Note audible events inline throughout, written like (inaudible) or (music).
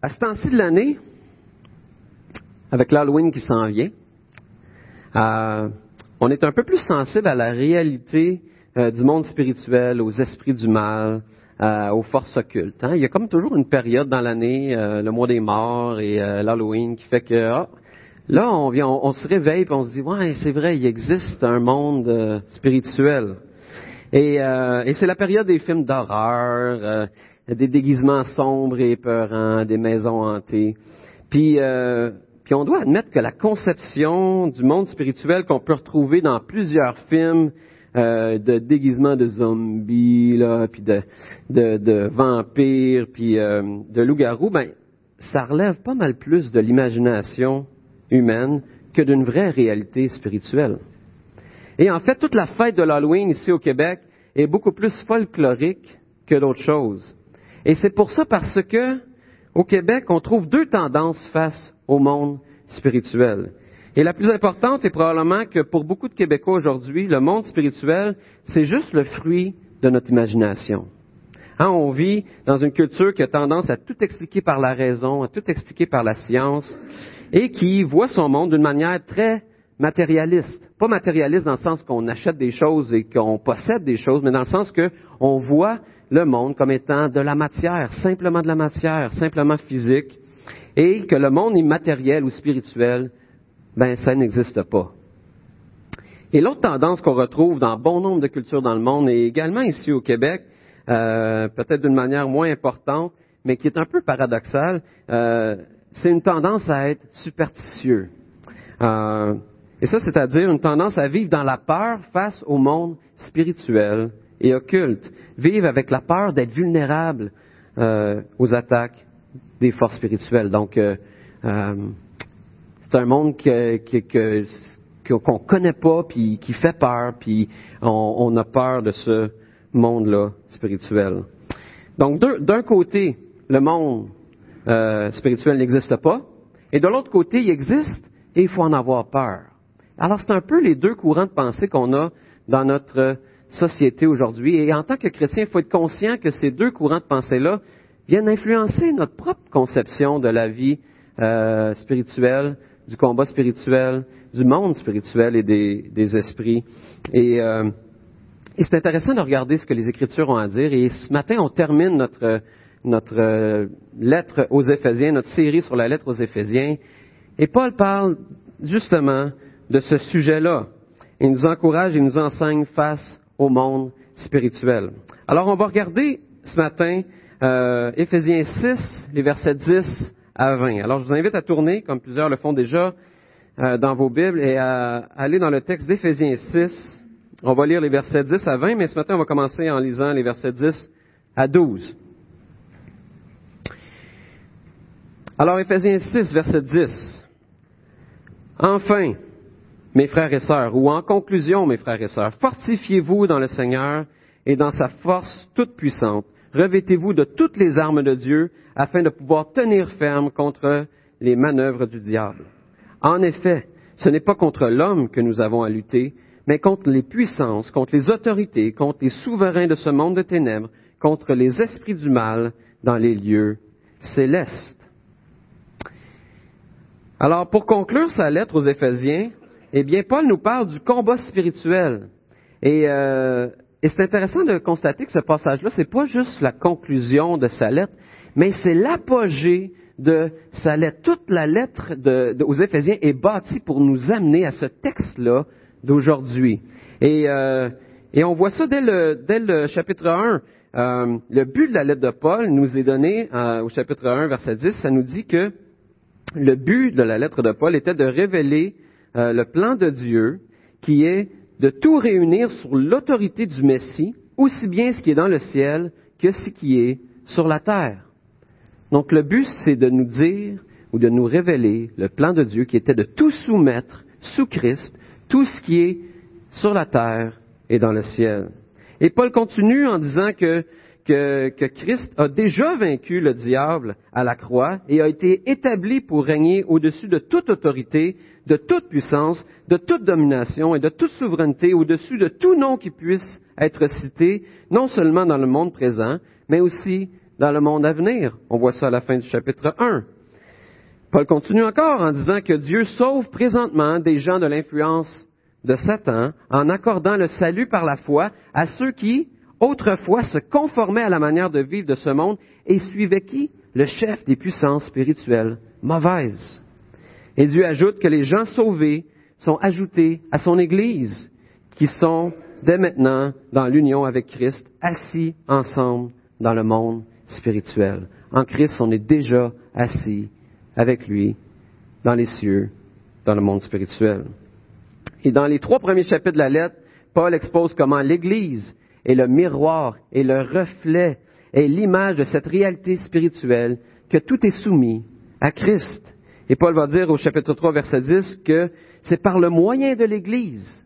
À ce temps-ci de l'année, avec l'Halloween qui s'en vient, euh, on est un peu plus sensible à la réalité euh, du monde spirituel, aux esprits du mal, euh, aux forces occultes. Hein. Il y a comme toujours une période dans l'année, le mois des morts et l'Halloween, qui fait que ah, là, on, vient, on, se réveille et on se dit, ouais, c'est vrai, il existe un monde spirituel. Et, et c'est la période des films d'horreur, des déguisements sombres et épeurants, des maisons hantées. Puis, euh, puis on doit admettre que la conception du monde spirituel qu'on peut retrouver dans plusieurs films euh, de déguisements de zombies, là, puis de, de, de vampires, puis euh, de loups-garous, ben, ça relève pas mal plus de l'imagination humaine que d'une vraie réalité spirituelle. Et en fait, toute la fête de l'Halloween ici au Québec est beaucoup plus folklorique que d'autres choses. Et c'est pour ça parce que au Québec, on trouve deux tendances face au monde spirituel. Et la plus importante est probablement que pour beaucoup de Québécois aujourd'hui, le monde spirituel, c'est juste le fruit de notre imagination. Hein, on vit dans une culture qui a tendance à tout expliquer par la raison, à tout expliquer par la science, et qui voit son monde d'une manière très matérialiste. Pas matérialiste dans le sens qu'on achète des choses et qu'on possède des choses, mais dans le sens qu'on voit le monde comme étant de la matière, simplement de la matière, simplement physique, et que le monde immatériel ou spirituel, ben ça n'existe pas. Et l'autre tendance qu'on retrouve dans bon nombre de cultures dans le monde, et également ici au Québec, euh, peut-être d'une manière moins importante, mais qui est un peu paradoxale, euh, c'est une tendance à être superstitieux. Euh, et ça, c'est-à-dire une tendance à vivre dans la peur face au monde spirituel et occulte, vivent avec la peur d'être vulnérables euh, aux attaques des forces spirituelles. Donc, euh, euh, c'est un monde que, qu'on ne connaît pas, puis qui fait peur, puis on, a peur de ce monde-là spirituel. Donc, d'un côté, le monde spirituel n'existe pas, et de l'autre côté, il existe et il faut en avoir peur. Alors, c'est un peu les deux courants de pensée qu'on a dans notre société aujourd'hui. Et en tant que chrétien, il faut être conscient que ces deux courants de pensée-là viennent influencer notre propre conception de la vie euh, spirituelle, du combat spirituel, du monde spirituel et des, esprits. Et, euh, et c'est intéressant de regarder ce que les Écritures ont à dire. Et ce matin, on termine notre, notre euh, lettre aux Éphésiens, notre série sur la lettre aux Éphésiens. Et Paul parle justement de ce sujet-là. Il nous encourage et nous enseigne face au monde spirituel. Alors, on va regarder ce matin euh, Éphésiens 6, les versets 10 à 20. Alors, je vous invite à tourner, comme plusieurs le font déjà, euh, dans vos Bibles et à aller dans le texte d'Éphésiens 6. On va lire les versets 10 à 20, mais ce matin, on va commencer en lisant les versets 10 à 12. Alors, Éphésiens 6, verset 10. Enfin, mes frères et sœurs, ou en conclusion, mes frères et sœurs, fortifiez-vous dans le Seigneur et dans sa force toute puissante. Revêtez-vous de toutes les armes de Dieu afin de pouvoir tenir ferme contre les manœuvres du diable. En effet, ce n'est pas contre l'homme que nous avons à lutter, mais contre les puissances, contre les autorités, contre les souverains de ce monde de ténèbres, contre les esprits du mal dans les lieux célestes. Alors, pour conclure sa lettre aux Éphésiens, eh bien, Paul nous parle du combat spirituel. Euh, et, c'est intéressant de constater que ce passage-là, c'est pas juste la conclusion de sa lettre, mais c'est l'apogée de sa lettre. Toute la lettre aux Éphésiens est bâtie pour nous amener à ce texte-là d'aujourd'hui. Et, euh, on voit ça dès le, chapitre 1. Euh, le but de la lettre de Paul nous est donné au chapitre 1, verset 10. Ça nous dit que le but de la lettre de Paul était de révéler euh, le plan de Dieu qui est de tout réunir sur l'autorité du Messie, aussi bien ce qui est dans le ciel que ce qui est sur la terre. Donc le but, c'est de nous dire ou de nous révéler le plan de Dieu qui était de tout soumettre sous Christ, tout ce qui est sur la terre et dans le ciel. Et Paul continue en disant que que, Christ a déjà vaincu le diable à la croix et a été établi pour régner au-dessus de toute autorité, de toute puissance, de toute domination et de toute souveraineté, au-dessus de tout nom qui puisse être cité, non seulement dans le monde présent, mais aussi dans le monde à venir. On voit ça à la fin du chapitre 1. Paul continue encore en disant que Dieu sauve présentement des gens de l'influence de Satan en accordant le salut par la foi à ceux qui, autrefois, se conformaient à la manière de vivre de ce monde et suivaient qui? Le chef des puissances spirituelles mauvaises. Et Dieu ajoute que les gens sauvés sont ajoutés à son Église, qui sont dès maintenant dans l'union avec Christ, assis ensemble dans le monde spirituel. En Christ, on est déjà assis avec lui dans les cieux, dans le monde spirituel. Et dans les trois premiers chapitres de la lettre, Paul expose comment l'Église est le miroir et le reflet et l'image de cette réalité spirituelle que tout est soumis à Christ. Et Paul va dire au chapitre 3, verset 10 que c'est par le moyen de l'Église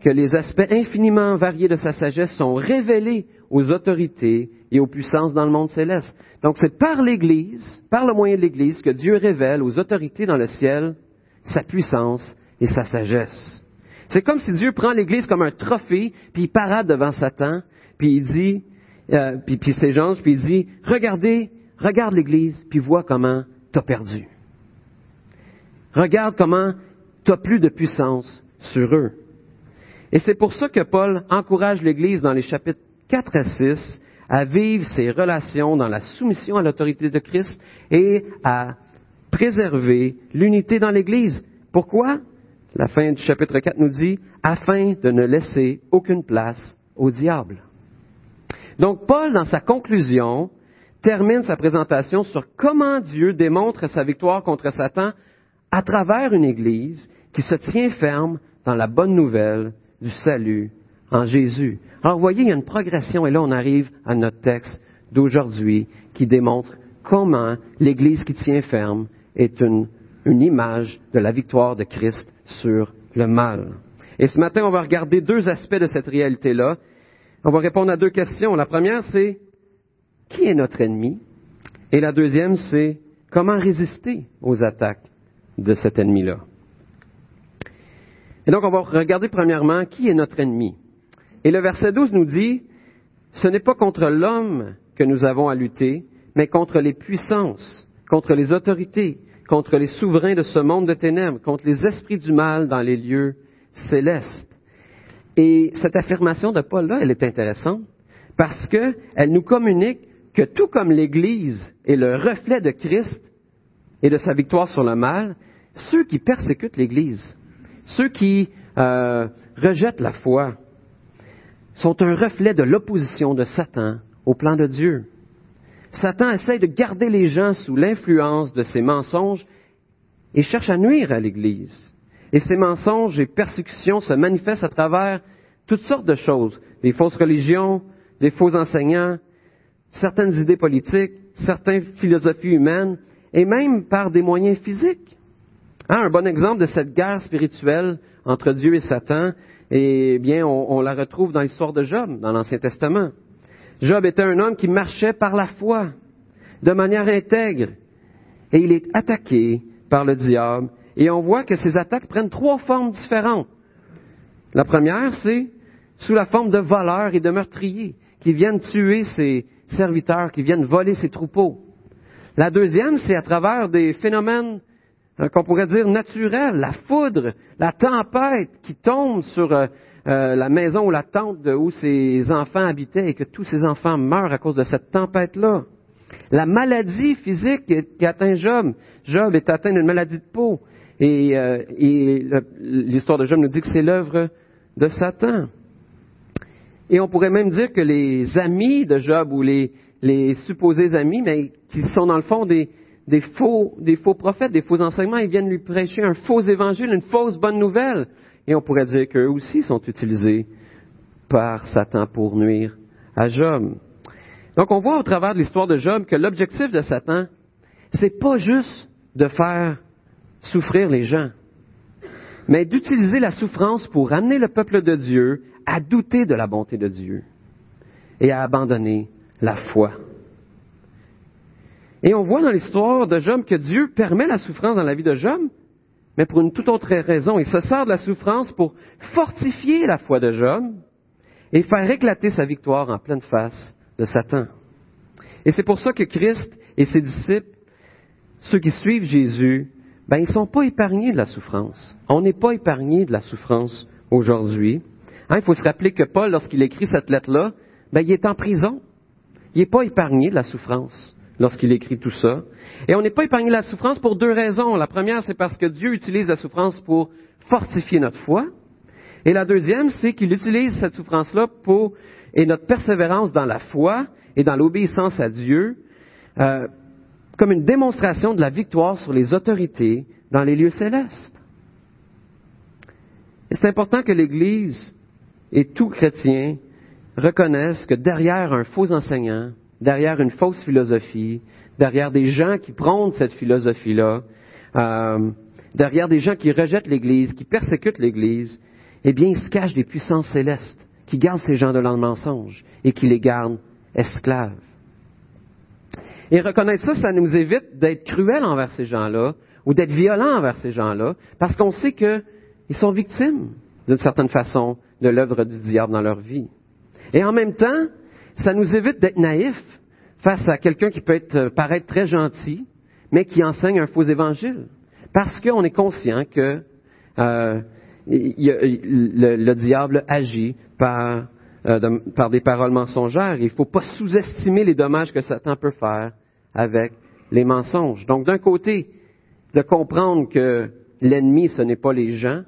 que les aspects infiniment variés de sa sagesse sont révélés aux autorités et aux puissances dans le monde céleste. Donc c'est par l'Église, par le moyen de l'Église, que Dieu révèle aux autorités dans le ciel sa puissance et sa sagesse. C'est comme si Dieu prend l'Église comme un trophée, puis il parade devant Satan, puis il dit, euh, puis, puis ses gens, puis il dit, regardez, regarde l'Église, puis vois comment t'as perdu. Regarde comment t'as plus de puissance sur eux. Et c'est pour ça que Paul encourage l'Église dans les chapitres 4 à 6 à vivre ses relations dans la soumission à l'autorité de Christ et à préserver l'unité dans l'Église. Pourquoi? La fin du chapitre 4 nous dit, afin de ne laisser aucune place au diable. Donc Paul, dans sa conclusion, termine sa présentation sur comment Dieu démontre sa victoire contre Satan à travers une Église qui se tient ferme dans la bonne nouvelle du salut en Jésus. Alors, vous voyez, il y a une progression, et là, on arrive à notre texte d'aujourd'hui qui démontre comment l'Église qui tient ferme est une, une image de la victoire de Christ sur le mal. Et ce matin, on va regarder deux aspects de cette réalité-là. On va répondre à deux questions. La première, c'est qui est notre ennemi? Et la deuxième, c'est comment résister aux attaques de cet ennemi-là. Et donc, on va regarder premièrement qui est notre ennemi. Et le verset 12 nous dit, ce n'est pas contre l'homme que nous avons à lutter, mais contre les puissances, contre les autorités, contre les souverains de ce monde de ténèbres, contre les esprits du mal dans les lieux célestes. Et cette affirmation de Paul-là, elle est intéressante parce qu'elle nous communique que tout comme l'Église est le reflet de Christ et de sa victoire sur le mal, ceux qui persécutent l'Église, ceux qui euh, rejettent la foi, sont un reflet de l'opposition de Satan au plan de Dieu. Satan essaie de garder les gens sous l'influence de ses mensonges et cherche à nuire à l'Église. Et ces mensonges et persécutions se manifestent à travers toutes sortes de choses, des fausses religions, des faux enseignants, certaines idées politiques, certaines philosophies humaines, et même par des moyens physiques. Hein, un bon exemple de cette guerre spirituelle entre Dieu et Satan, eh bien, on, on la retrouve dans l'histoire de Job, dans l'Ancien Testament. Job était un homme qui marchait par la foi, de manière intègre, et il est attaqué par le diable, et on voit que ces attaques prennent trois formes différentes. La première, c'est sous la forme de voleurs et de meurtriers qui viennent tuer ses serviteurs, qui viennent voler ses troupeaux. La deuxième, c'est à travers des phénomènes qu'on pourrait dire naturels, la foudre, la tempête qui tombe sur euh, euh, la maison ou la tente où ses enfants habitaient et que tous ces enfants meurent à cause de cette tempête-là. La maladie physique qui atteint Job. Job est atteint d'une maladie de peau. Et, et l'histoire de Job nous dit que c'est l'œuvre de Satan. Et on pourrait même dire que les amis de Job ou les supposés amis, mais qui sont dans le fond des, des, faux, prophètes, des faux enseignements, ils viennent lui prêcher un faux évangile, une fausse bonne nouvelle. Et on pourrait dire qu'eux aussi sont utilisés par Satan pour nuire à Job. Donc on voit au travers de l'histoire de Job que l'objectif de Satan, c'est pas juste de faire souffrir les gens, mais d'utiliser la souffrance pour amener le peuple de Dieu à douter de la bonté de Dieu et à abandonner la foi. Et on voit dans l'histoire de Job que Dieu permet la souffrance dans la vie de Job, mais pour une toute autre raison. Il se sert de la souffrance pour fortifier la foi de Job et faire éclater sa victoire en pleine face de Satan. Et c'est pour ça que Christ et ses disciples, ceux qui suivent Jésus, ben, ils ne sont pas épargnés de la souffrance. On n'est pas épargnés de la souffrance aujourd'hui. Hein, il faut se rappeler que Paul, lorsqu'il écrit cette lettre-là, ben, il est en prison. Il n'est pas épargné de la souffrance lorsqu'il écrit tout ça. Et on n'est pas épargné de la souffrance pour deux raisons. La première, c'est parce que Dieu utilise la souffrance pour fortifier notre foi. Et la deuxième, c'est qu'il utilise cette souffrance-là pour, et notre persévérance dans la foi et dans l'obéissance à Dieu, euh, comme une démonstration de la victoire sur les autorités dans les lieux célestes. Et c'est important que l'Église et tout chrétien reconnaissent que derrière un faux enseignant, derrière une fausse philosophie, derrière des gens qui prônent cette philosophie-là, euh, derrière des gens qui rejettent l'Église, qui persécutent l'Église, eh bien, il se cache des puissances célestes qui gardent ces gens de le mensonge et qui les gardent esclaves. Et reconnaître ça, ça nous évite d'être cruels envers ces gens-là ou d'être violents envers ces gens-là, parce qu'on sait qu'ils sont victimes, d'une certaine façon, de l'œuvre du diable dans leur vie. Et en même temps, ça nous évite d'être naïfs face à quelqu'un qui peut être, euh, paraître très gentil, mais qui enseigne un faux évangile. Parce qu'on est conscient que euh, le, diable agit par, euh, par des paroles mensongères. Il ne faut pas sous-estimer les dommages que Satan peut faire avec les mensonges. Donc, d'un côté, de comprendre que l'ennemi, ce n'est pas les gens,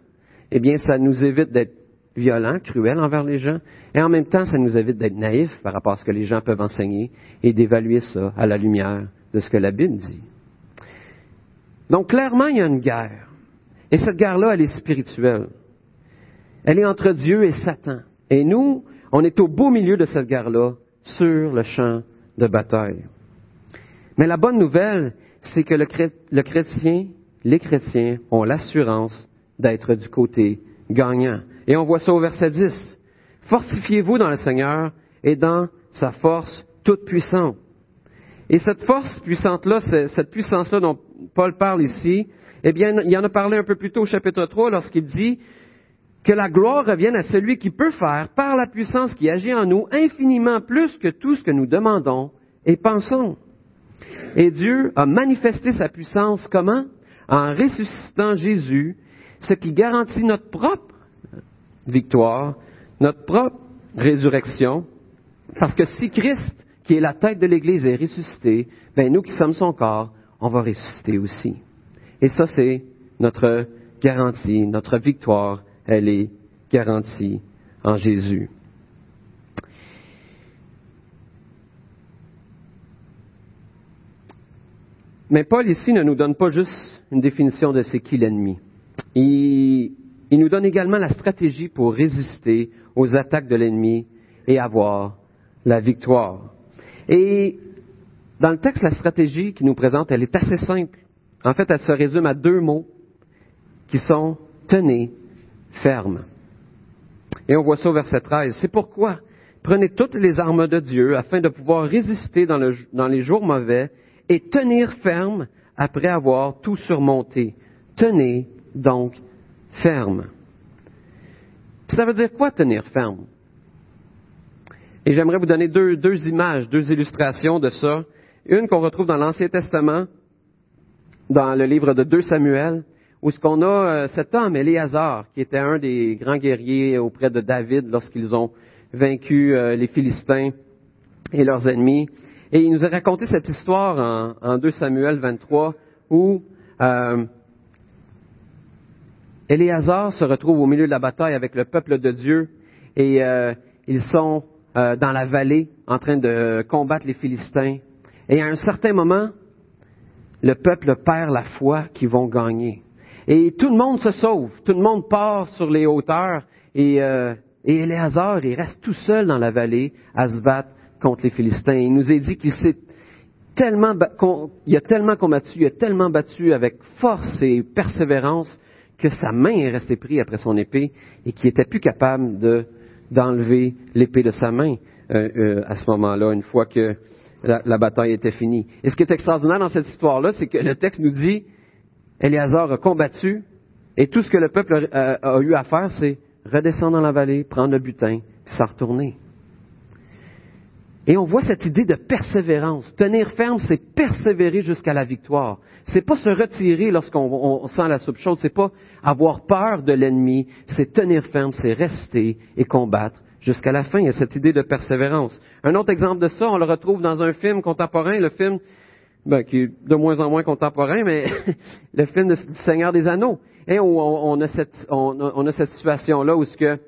eh bien, ça nous évite d'être violents, cruels envers les gens, et en même temps, ça nous évite d'être naïfs par rapport à ce que les gens peuvent enseigner et d'évaluer ça à la lumière de ce que la Bible dit. Donc, clairement, il y a une guerre. Et cette guerre-là, elle est spirituelle. Elle est entre Dieu et Satan. Et nous, on est au beau milieu de cette guerre-là, sur le champ de bataille. Mais la bonne nouvelle, c'est que le, chrétien, les chrétiens ont l'assurance d'être du côté gagnant. Et on voit ça au verset 10. Fortifiez-vous dans le Seigneur et dans sa force toute puissante. Et cette force puissante-là, cette puissance-là dont Paul parle ici, eh bien, il en a parlé un peu plus tôt au chapitre 3 lorsqu'il dit que la gloire revienne à celui qui peut faire, par la puissance qui agit en nous, infiniment plus que tout ce que nous demandons et pensons. Et Dieu a manifesté sa puissance comment? En ressuscitant Jésus, ce qui garantit notre propre victoire, notre propre résurrection, parce que si Christ, qui est la tête de l'Église, est ressuscité, ben nous qui sommes son corps, on va ressusciter aussi. Et ça, c'est notre garantie, notre victoire, elle est garantie en Jésus. Mais Paul ici ne nous donne pas juste une définition de ce qu'est l'ennemi. Il, il nous donne également la stratégie pour résister aux attaques de l'ennemi et avoir la victoire. Et dans le texte, la stratégie qu'il nous présente, elle est assez simple. En fait, elle se résume à deux mots qui sont tenez ferme. Et on voit ça au verset 13. C'est pourquoi prenez toutes les armes de Dieu afin de pouvoir résister dans, dans les jours mauvais et tenir ferme après avoir tout surmonté. Tenez donc ferme. ça veut dire quoi tenir ferme? Et j'aimerais vous donner deux, deux, images, deux illustrations de ça. Une qu'on retrouve dans l'Ancien Testament, dans le livre de 2 Samuel, où ce qu'on a euh, cet homme, Éléazar, qui était un des grands guerriers auprès de David lorsqu'ils ont vaincu euh, les Philistins et leurs ennemis. Et il nous a raconté cette histoire en, en 2 Samuel 23, où euh, Éléazar se retrouve au milieu de la bataille avec le peuple de Dieu et euh, ils sont euh, dans la vallée en train de combattre les Philistins. Et à un certain moment, le peuple perd la foi qu'ils vont gagner. Et tout le monde se sauve, tout le monde part sur les hauteurs et, euh, et Éléazar, il reste tout seul dans la vallée à se battre contre les Philistins. Il nous est dit qu'il s'est tellement, a tellement combattu, il a tellement battu avec force et persévérance que sa main est restée prise après son épée et qu'il n'était plus capable de, d'enlever l'épée de sa main euh, euh, à ce moment-là, une fois que la, bataille était finie. Et ce qui est extraordinaire dans cette histoire-là, c'est que le texte nous dit, Éléazar a combattu, et tout ce que le peuple a, eu à faire, c'est redescendre dans la vallée, prendre le butin, puis s'en retourner. Et on voit cette idée de persévérance. Tenir ferme, c'est persévérer jusqu'à la victoire. C'est pas se retirer lorsqu'on sent la soupe chaude. C'est pas avoir peur de l'ennemi. C'est tenir ferme, c'est rester et combattre jusqu'à la fin. Il y a cette idée de persévérance. Un autre exemple de ça, on le retrouve dans un film contemporain, le film ben, qui est de moins en moins contemporain, mais (laughs) le film du Seigneur des Anneaux. Et on, a cette, on, cette situation-là où ce que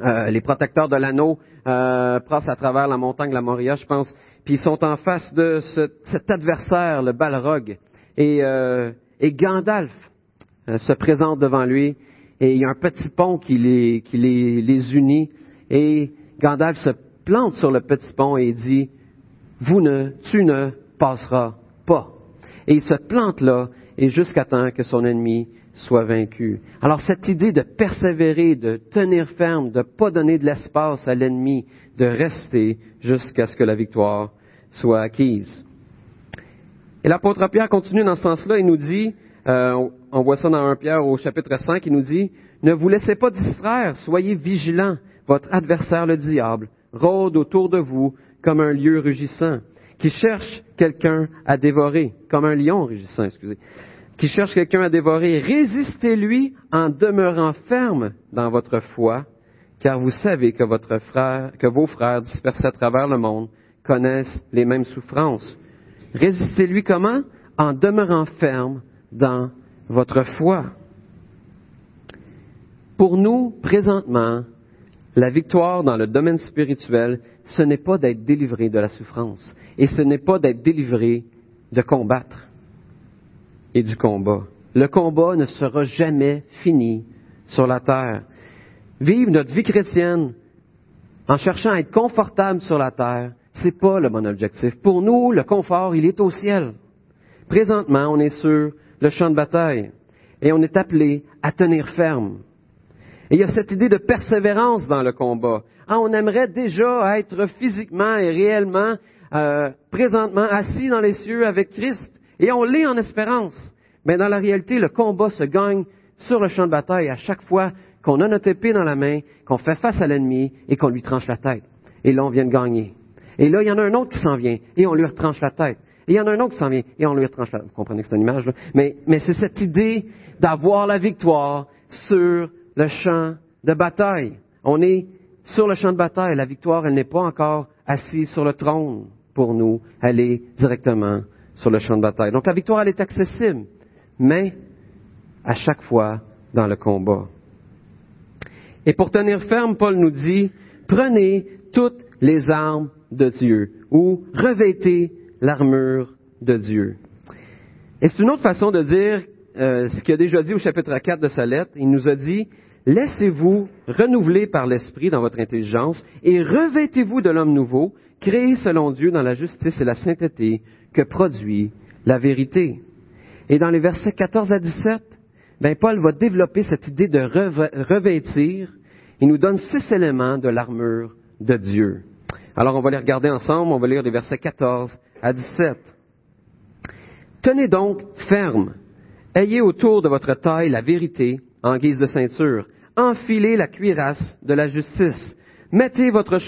euh, les protecteurs de l'anneau euh, passent à travers la montagne de la Moria, je pense, puis ils sont en face de ce, cet adversaire, le Balrog. Et, euh, Gandalf se présente devant lui, et il y a un petit pont qui les unit, et Gandalf se plante sur le petit pont et dit, vous ne, tu ne passeras pas. Et il se plante là, et jusqu'à temps que son ennemi soit vaincu. Alors cette idée de persévérer, de tenir ferme, de ne pas donner de l'espace à l'ennemi, de rester jusqu'à ce que la victoire soit acquise. Et l'apôtre Pierre continue dans ce sens-là, il nous dit, euh, on voit ça dans 1 Pierre au chapitre 5, il nous dit, ne vous laissez pas distraire, soyez vigilants, votre adversaire le diable rôde autour de vous comme un lieu rugissant, qui cherche quelqu'un à dévorer, comme un lion rugissant, excusez qui cherche quelqu'un à dévorer, résistez-lui en demeurant ferme dans votre foi, car vous savez que, vos frères dispersés à travers le monde connaissent les mêmes souffrances. Résistez-lui comment? En demeurant ferme dans votre foi. Pour nous, présentement, la victoire dans le domaine spirituel, ce n'est pas d'être délivré de la souffrance, et ce n'est pas d'être délivré de combattre et du combat. Le combat ne sera jamais fini sur la terre. Vivre notre vie chrétienne en cherchant à être confortable sur la terre, c'est pas le bon objectif. Pour nous, le confort, il est au ciel. Présentement, on est sur le champ de bataille et on est appelé à tenir ferme. Et il y a cette idée de persévérance dans le combat. Ah, on aimerait déjà être physiquement et réellement, euh, présentement, assis dans les cieux avec Christ. Et on l'est en espérance. Mais dans la réalité, le combat se gagne sur le champ de bataille à chaque fois qu'on a notre épée dans la main, qu'on fait face à l'ennemi et qu'on lui tranche la tête. Et là, on vient de gagner. Et là, il y en a un autre qui s'en vient et on lui retranche la tête. Et il y en a un autre qui s'en vient et on lui retranche la tête. Vous comprenez que c'est une image? Mais, mais c'est cette idée d'avoir la victoire sur le champ de bataille. On est sur le champ de bataille. La victoire, elle n'est pas encore assise sur le trône pour nous. Elle est directement sur le champ de bataille. Donc la victoire, elle est accessible, mais à chaque fois dans le combat. Et pour tenir ferme, Paul nous dit, prenez toutes les armes de Dieu ou revêtez l'armure de Dieu. Et c'est une autre façon de dire euh, ce qu'il a déjà dit au chapitre 4 de sa lettre. Il nous a dit, laissez-vous renouveler par l'Esprit dans votre intelligence et revêtez-vous de l'homme nouveau, créé selon Dieu dans la justice et la sainteté que produit la vérité. Et dans les versets 14 à 17, ben Paul va développer cette idée de revêtir. Il nous donne six éléments de l'armure de Dieu. Alors on va les regarder ensemble, on va lire les versets 14 à 17. Tenez donc ferme, ayez autour de votre taille la vérité en guise de ceinture, enfilez la cuirasse de la justice, mettez votre,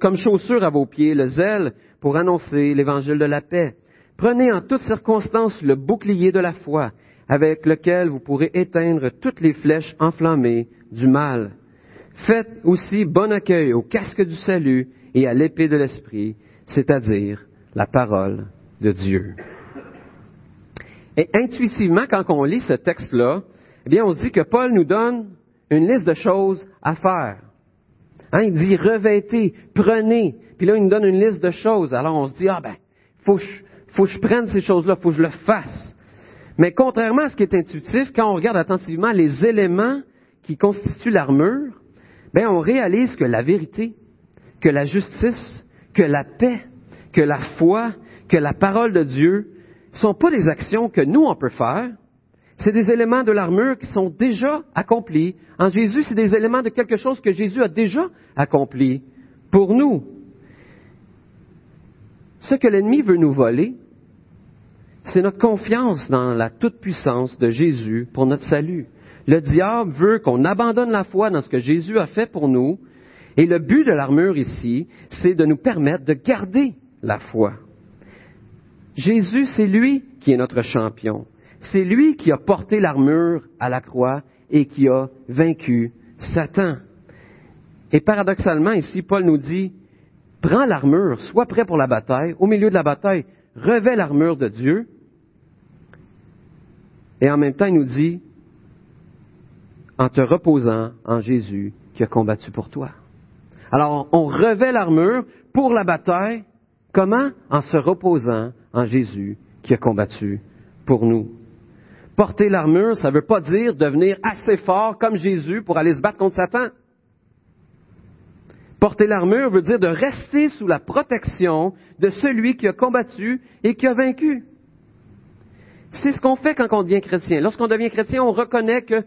comme chaussure à vos pieds le zèle pour annoncer l'évangile de la paix. Prenez en toutes circonstances le bouclier de la foi, avec lequel vous pourrez éteindre toutes les flèches enflammées du mal. Faites aussi bon accueil au casque du salut et à l'épée de l'esprit, c'est-à-dire la parole de Dieu. Et intuitivement, quand on lit ce texte-là, eh bien, on se dit que Paul nous donne une liste de choses à faire. Hein, il dit revêtez, prenez, puis là, il nous donne une liste de choses. Alors on se dit, ah ben, faut faut que je prenne ces choses-là, faut que je le fasse. Mais contrairement à ce qui est intuitif, quand on regarde attentivement les éléments qui constituent l'armure, ben on réalise que la vérité, que la justice, que la paix, que la foi, que la parole de Dieu sont pas des actions que nous on peut faire. C'est des éléments de l'armure qui sont déjà accomplis. En Jésus, c'est des éléments de quelque chose que Jésus a déjà accompli pour nous. Ce que l'ennemi veut nous voler, c'est notre confiance dans la toute-puissance de Jésus pour notre salut. Le diable veut qu'on abandonne la foi dans ce que Jésus a fait pour nous Et le but de l'armure ici, c'est de nous permettre de garder la foi. Jésus, c'est lui qui est notre champion. C'est lui qui a porté l'armure à la croix et qui a vaincu Satan. Et paradoxalement, ici, Paul nous dit, prends l'armure, sois prêt pour la bataille. Au milieu de la bataille, revêt l'armure de Dieu. Et en même temps, il nous dit, en te reposant en Jésus qui a combattu pour toi. Alors, on revêt l'armure pour la bataille. Comment? En se reposant en Jésus qui a combattu pour nous. Porter l'armure, ça ne veut pas dire devenir assez fort comme Jésus pour aller se battre contre Satan. Porter l'armure veut dire de rester sous la protection de celui qui a combattu et qui a vaincu. C'est ce qu'on fait quand on devient chrétien. Lorsqu'on devient chrétien, on reconnaît que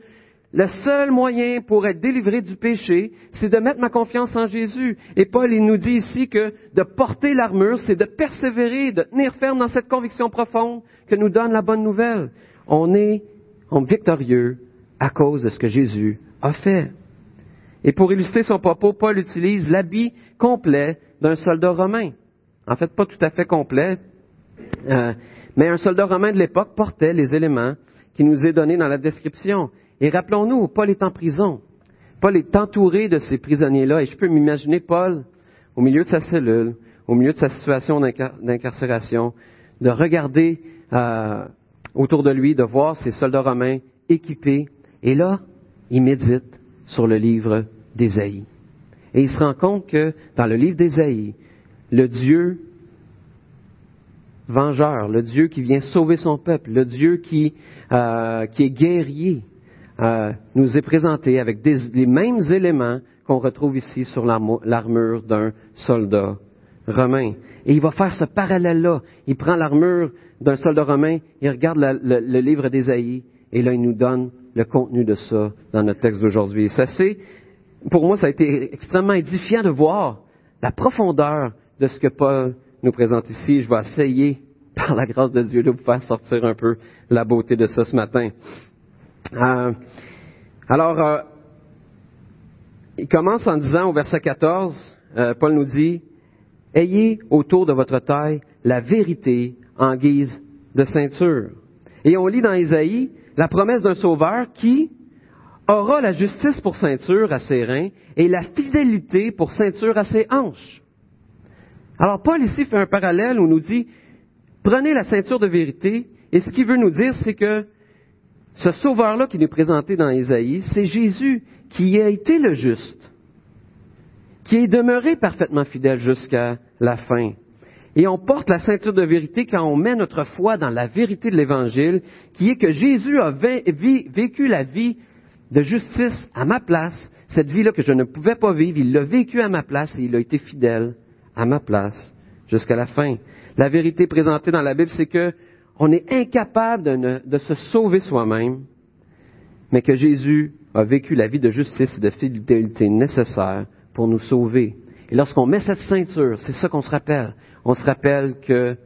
le seul moyen pour être délivré du péché, c'est de mettre ma confiance en Jésus. Et Paul, il nous dit ici que de porter l'armure, c'est de persévérer, de tenir ferme dans cette conviction profonde que nous donne la bonne nouvelle. On est victorieux à cause de ce que Jésus a fait. Et pour illustrer son propos, Paul utilise l'habit complet d'un soldat romain. En fait, pas tout à fait complet, euh, mais un soldat romain de l'époque portait les éléments qui nous est donné dans la description. Et rappelons-nous, Paul est en prison. Paul est entouré de ces prisonniers-là, et je peux m'imaginer Paul au milieu de sa cellule, au milieu de sa situation d'incarcération, de regarder euh, autour de lui, de voir ces soldats romains équipés, et là, il médite sur le livre d'Ésaïe. Et il se rend compte que dans le livre d'Ésaïe, le Dieu vengeur, le Dieu qui vient sauver son peuple, le Dieu qui, euh, qui est guerrier, euh, nous est présenté avec les mêmes éléments qu'on retrouve ici sur l'armure d'un soldat romain. Et il va faire ce parallèle-là. Il prend l'armure d'un soldat romain, il regarde le, livre d'Ésaïe, et là, il nous donne le contenu de ça dans notre texte d'aujourd'hui. Ça, c'est pour moi, ça a été extrêmement édifiant de voir la profondeur de ce que Paul nous présente ici. Je vais essayer, (laughs) par la grâce de Dieu, de vous faire sortir un peu la beauté de ça ce matin. Euh, alors, euh, il commence en disant au verset 14, euh, Paul nous dit, Ayez autour de votre taille la vérité en guise de ceinture. Et on lit dans Isaïe la promesse d'un sauveur qui, aura la justice pour ceinture à ses reins et la fidélité pour ceinture à ses hanches. Alors Paul ici fait un parallèle où nous dit, prenez la ceinture de vérité, et ce qu'il veut nous dire, c'est que ce sauveur-là qui nous est présenté dans Isaïe, c'est Jésus qui a été le juste, qui est demeuré parfaitement fidèle jusqu'à la fin. Et on porte la ceinture de vérité quand on met notre foi dans la vérité de l'Évangile, qui est que Jésus a vécu la vie de justice à ma place, cette vie-là que je ne pouvais pas vivre, il l'a vécu à ma place et il a été fidèle à ma place jusqu'à la fin. La vérité présentée dans la Bible, c'est que on est incapable de se sauver soi-même, mais que Jésus a vécu la vie de justice et de fidélité nécessaire pour nous sauver. Et lorsqu'on met cette ceinture, c'est ça qu'on se rappelle. On se rappelle que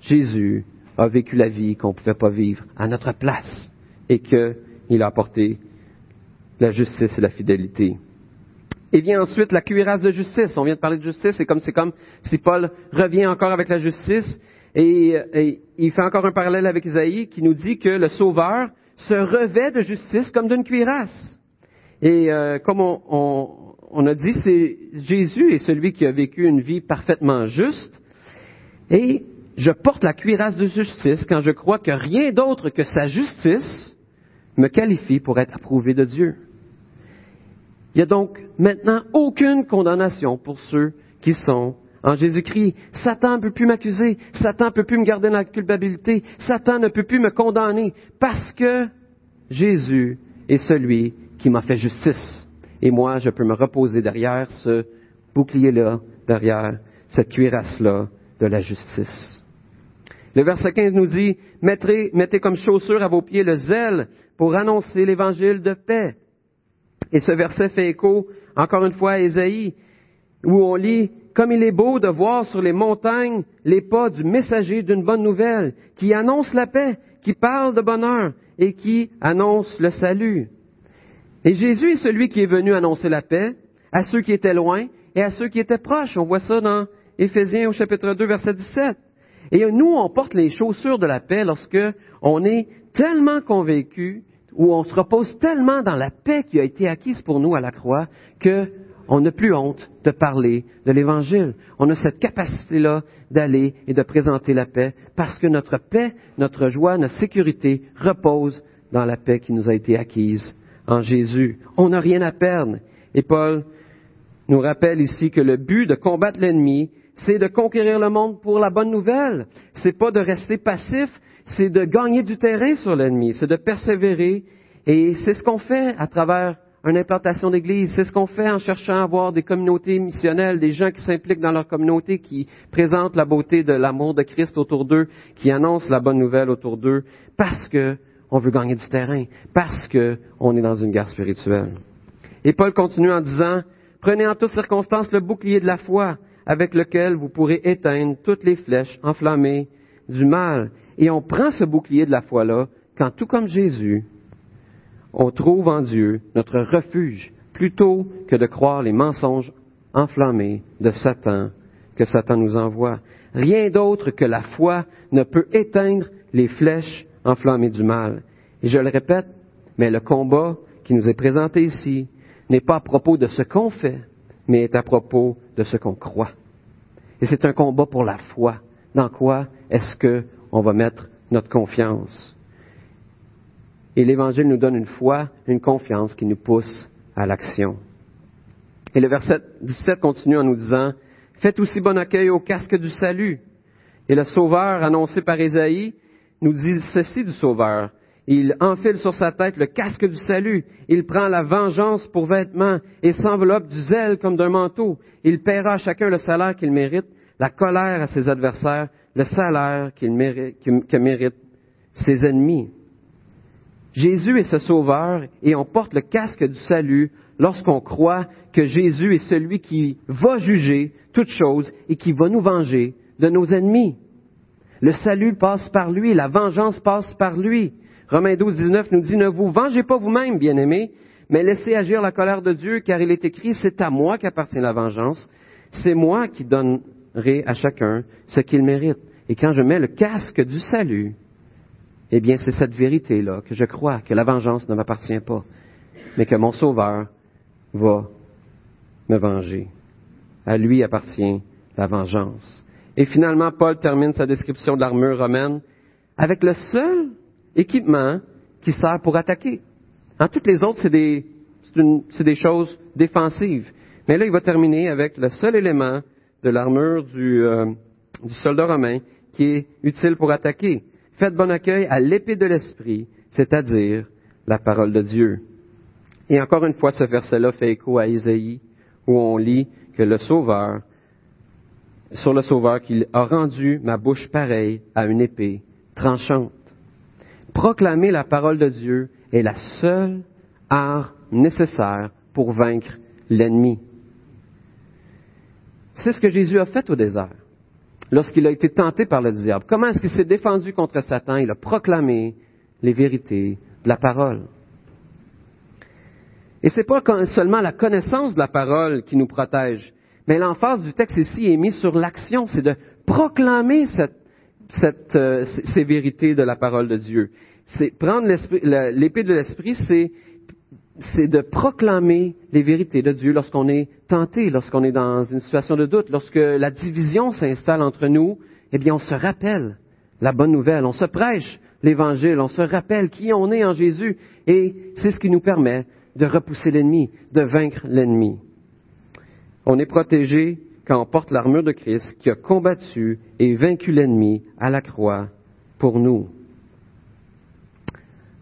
Jésus a vécu la vie qu'on ne pouvait pas vivre à notre place et que il a apporté la justice et la fidélité. Et vient ensuite la cuirasse de justice. On vient de parler de justice, et comme c'est comme si Paul revient encore avec la justice et, il fait encore un parallèle avec Isaïe qui nous dit que le Sauveur se revêt de justice comme d'une cuirasse. Et euh, comme on, on a dit, c'est Jésus est celui qui a vécu une vie parfaitement juste. Et je porte la cuirasse de justice quand je crois que rien d'autre que sa justice me qualifie pour être approuvé de Dieu. Il n'y a donc maintenant aucune condamnation pour ceux qui sont en Jésus-Christ. Satan ne peut plus m'accuser, Satan ne peut plus me garder dans la culpabilité, Satan ne peut plus me condamner parce que Jésus est celui qui m'a fait justice. Et moi, je peux me reposer derrière ce bouclier-là, derrière cette cuirasse-là de la justice. Le verset 15 nous dit, mettez, mettez comme chaussure à vos pieds le zèle pour annoncer l'évangile de paix. Et ce verset fait écho, encore une fois, à Ésaïe, où on lit, comme il est beau de voir sur les montagnes les pas du messager d'une bonne nouvelle, qui annonce la paix, qui parle de bonheur et qui annonce le salut. Et Jésus est celui qui est venu annoncer la paix, à ceux qui étaient loin et à ceux qui étaient proches. On voit ça dans Éphésiens au chapitre 2, verset 17. Et nous, on porte les chaussures de la paix lorsque on est tellement convaincu ou on se repose tellement dans la paix qui a été acquise pour nous à la croix que on n'a plus honte de parler de l'Évangile. On a cette capacité-là d'aller et de présenter la paix parce que notre paix, notre joie, notre sécurité repose dans la paix qui nous a été acquise en Jésus. On n'a rien à perdre. Et Paul nous rappelle ici que le but de combattre l'ennemi, c'est de conquérir le monde pour la bonne nouvelle. C'est pas de rester passif, c'est de gagner du terrain sur l'ennemi, c'est de persévérer. Et c'est ce qu'on fait à travers une implantation d'église. C'est ce qu'on fait en cherchant à avoir des communautés missionnelles, des gens qui s'impliquent dans leur communauté, qui présentent la beauté de l'amour de Christ autour d'eux, qui annoncent la bonne nouvelle autour d'eux, parce que on veut gagner du terrain, parce qu'on est dans une guerre spirituelle. Et Paul continue en disant, prenez en toutes circonstances le bouclier de la foi, avec lequel vous pourrez éteindre toutes les flèches enflammées du mal. Et on prend ce bouclier de la foi-là quand, tout comme Jésus, on trouve en Dieu notre refuge plutôt que de croire les mensonges enflammés de Satan que Satan nous envoie. Rien d'autre que la foi ne peut éteindre les flèches enflammées du mal. Et je le répète, mais le combat qui nous est présenté ici n'est pas à propos de ce qu'on fait, mais est à propos de ce qu'on croit. Et c'est un combat pour la foi. Dans quoi est-ce qu'on va mettre notre confiance? Et l'Évangile nous donne une foi, une confiance qui nous pousse à l'action. Et le verset 17 continue en nous disant, Faites aussi bon accueil au casque du salut. Et le Sauveur, annoncé par Ésaïe, nous dit ceci du Sauveur. Il enfile sur sa tête le casque du salut. Il prend la vengeance pour vêtement et s'enveloppe du zèle comme d'un manteau. Il paiera à chacun le salaire qu'il mérite, la colère à ses adversaires, le salaire qu'il mérite, que méritent ses ennemis. Jésus est ce sauveur et on porte le casque du salut lorsqu'on croit que Jésus est celui qui va juger toutes choses et qui va nous venger de nos ennemis. Le salut passe par lui, la vengeance passe par lui. Romains 12, 19 nous dit, ne vous vengez pas vous-même, bien-aimés, mais laissez agir la colère de Dieu, car il est écrit, c'est à moi qu'appartient la vengeance, c'est moi qui donnerai à chacun ce qu'il mérite. Et quand je mets le casque du salut, eh bien, c'est cette vérité-là que je crois, que la vengeance ne m'appartient pas, mais que mon Sauveur va me venger. À lui appartient la vengeance. Et finalement, Paul termine sa description de l'armure romaine avec le seul équipement qui sert pour attaquer. En toutes les autres, c'est des, choses défensives. Mais là, il va terminer avec le seul élément de l'armure du, euh, du soldat romain qui est utile pour attaquer. Faites bon accueil à l'épée de l'esprit, c'est-à-dire la parole de Dieu. Et encore une fois, ce verset-là fait écho à Isaïe, où on lit que le Sauveur, sur le Sauveur, qu'il a rendu ma bouche pareille à une épée tranchante. Proclamer la parole de Dieu est la seule art nécessaire pour vaincre l'ennemi. C'est ce que Jésus a fait au désert lorsqu'il a été tenté par le diable. Comment est-ce qu'il s'est défendu contre Satan? Il a proclamé les vérités de la parole. Et ce n'est pas seulement la connaissance de la parole qui nous protège, mais l'emphase du texte ici est mise sur l'action, c'est de proclamer euh, ces vérités de la parole de Dieu. C'est prendre l'épée de l'esprit, c'est c'est de proclamer les vérités de Dieu lorsqu'on est tenté, lorsqu'on est dans une situation de doute, lorsque la division s'installe entre nous, eh bien, on se rappelle la bonne nouvelle, on se prêche l'évangile, on se rappelle qui on est en Jésus, et c'est ce qui nous permet de repousser l'ennemi, de vaincre l'ennemi. On est protégé quand porte l'armure de Christ qui a combattu et vaincu l'ennemi à la croix pour nous.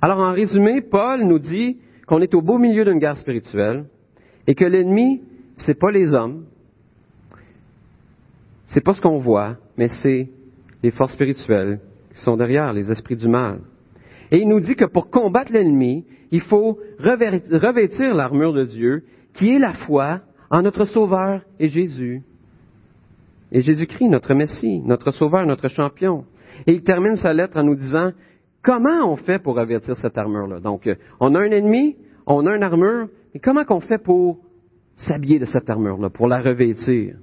Alors en résumé, Paul nous dit qu'on est au beau milieu d'une guerre spirituelle et que l'ennemi, c'est pas les hommes, c'est pas ce qu'on voit, mais c'est les forces spirituelles qui sont derrière, les esprits du mal. Et il nous dit que pour combattre l'ennemi, il faut revêtir l'armure de Dieu, qui est la foi en notre Sauveur et Jésus. Et Jésus-Christ, notre Messie, notre Sauveur, notre champion. Et il termine sa lettre en nous disant, Comment on fait pour revêtir cette armure-là? Donc, euh, on a un ennemi, on a une armure, mais comment qu'on fait pour s'habiller de cette armure-là, pour la revêtir?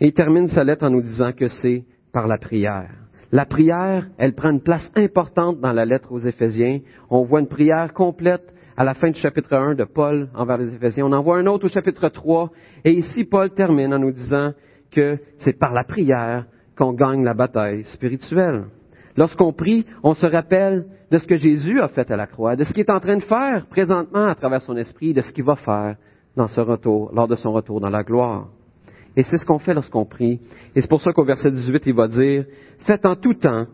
Et il termine sa lettre en nous disant que c'est par la prière. La prière, elle prend une place importante dans la lettre aux Éphésiens. On voit une prière complète à la fin du chapitre 1 de Paul envers les Éphésiens. On en voit un autre au chapitre 3. Et ici, Paul termine en nous disant que c'est par la prière qu'on gagne la bataille spirituelle. Lorsqu'on prie, on se rappelle de ce que Jésus a fait à la croix, de ce qu'il est en train de faire présentement à travers son esprit, de ce qu'il va faire dans ce retour, lors de son retour dans la gloire. Et c'est ce qu'on fait lorsqu'on prie. Et c'est pour ça qu'au verset 18, il va dire, Faites en tout temps,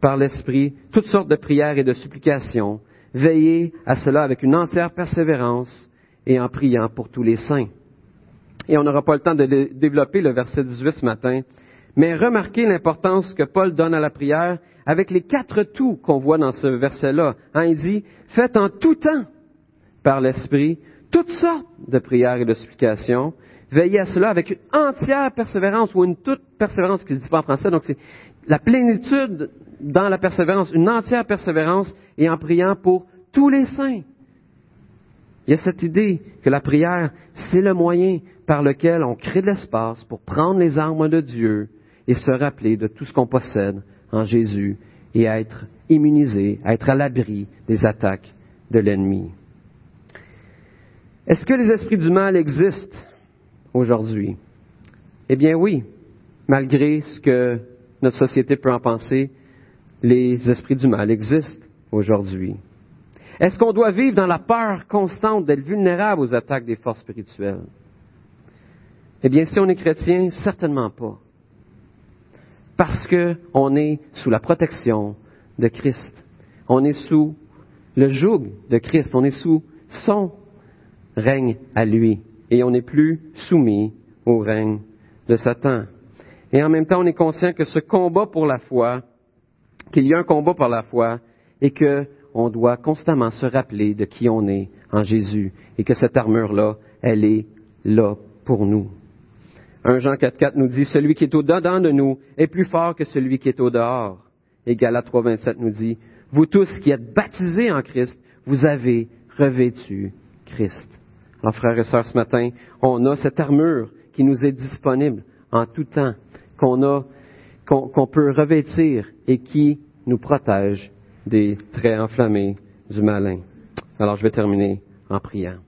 par l'Esprit, toutes sortes de prières et de supplications. Veillez à cela avec une entière persévérance et en priant pour tous les saints. Et on n'aura pas le temps de développer le verset 18 ce matin, mais remarquez l'importance que Paul donne à la prière avec les quatre tout qu'on voit dans ce verset-là. Hein, il dit, faites en tout temps par l'Esprit toutes sortes de prières et de supplications. Veillez à cela avec une entière persévérance ou une toute persévérance qui ne dit pas en français. Donc c'est la plénitude dans la persévérance, une entière persévérance et en priant pour tous les saints. Il y a cette idée que la prière, c'est le moyen par lequel on crée de l'espace pour prendre les armes de Dieu et se rappeler de tout ce qu'on possède en Jésus et être immunisé, être à l'abri des attaques de l'ennemi. Est-ce que les esprits du mal existent aujourd'hui? Eh bien oui, malgré ce que notre société peut en penser, les esprits du mal existent aujourd'hui. Est-ce qu'on doit vivre dans la peur constante d'être vulnérable aux attaques des forces spirituelles? Eh bien, si on est chrétien, certainement pas parce qu'on est sous la protection de Christ. On est sous le joug de Christ. On est sous son règne à lui. Et on n'est plus soumis au règne de Satan. Et en même temps, on est conscient que ce combat pour la foi, qu'il y a un combat pour la foi, et qu'on doit constamment se rappeler de qui on est en Jésus, et que cette armure-là, elle est là pour nous. 1 Jean 4.4 nous dit, celui qui est au-dedans de nous est plus fort que celui qui est au dehors. Et Galates 3.27 nous dit, vous tous qui êtes baptisés en Christ, vous avez revêtu Christ. Alors frères et sœurs, ce matin, on a cette armure qui nous est disponible en tout temps, qu'on a, qu'on peut revêtir et qui nous protège des traits enflammés du malin. Alors je vais terminer en priant.